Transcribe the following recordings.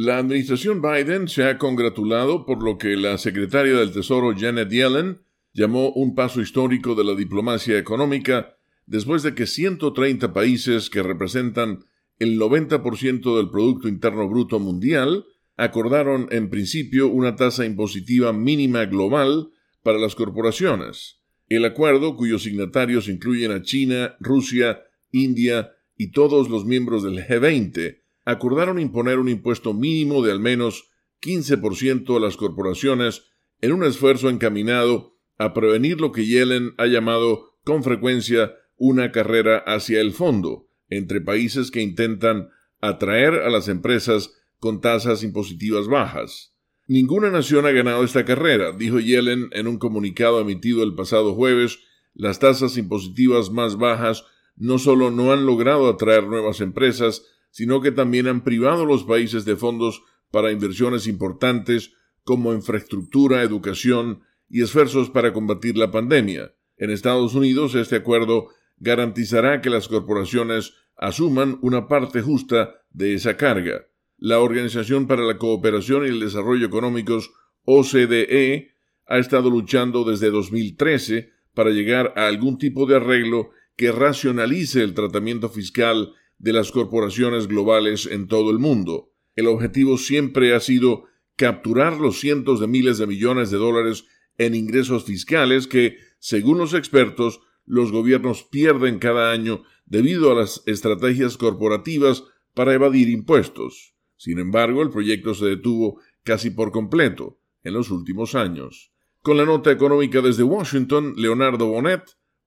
La administración Biden se ha congratulado por lo que la secretaria del Tesoro Janet Yellen llamó un paso histórico de la diplomacia económica después de que 130 países que representan el 90% del Producto Interno Bruto Mundial acordaron en principio una tasa impositiva mínima global para las corporaciones. El acuerdo, cuyos signatarios incluyen a China, Rusia, India y todos los miembros del G20, acordaron imponer un impuesto mínimo de al menos 15% a las corporaciones en un esfuerzo encaminado a prevenir lo que Yellen ha llamado con frecuencia una carrera hacia el fondo entre países que intentan atraer a las empresas con tasas impositivas bajas. Ninguna nación ha ganado esta carrera, dijo Yellen en un comunicado emitido el pasado jueves. Las tasas impositivas más bajas no solo no han logrado atraer nuevas empresas, sino que también han privado a los países de fondos para inversiones importantes como infraestructura, educación y esfuerzos para combatir la pandemia. En Estados Unidos, este acuerdo garantizará que las corporaciones asuman una parte justa de esa carga. La Organización para la Cooperación y el Desarrollo Económicos, OCDE, ha estado luchando desde 2013 para llegar a algún tipo de arreglo que racionalice el tratamiento fiscal de las corporaciones globales en todo el mundo. El objetivo siempre ha sido capturar los cientos de miles de millones de dólares en ingresos fiscales que, según los expertos, los gobiernos pierden cada año debido a las estrategias corporativas para evadir impuestos. Sin embargo, el proyecto se detuvo casi por completo en los últimos años. Con la nota económica desde Washington, Leonardo Bonet,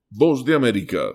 Voz de América.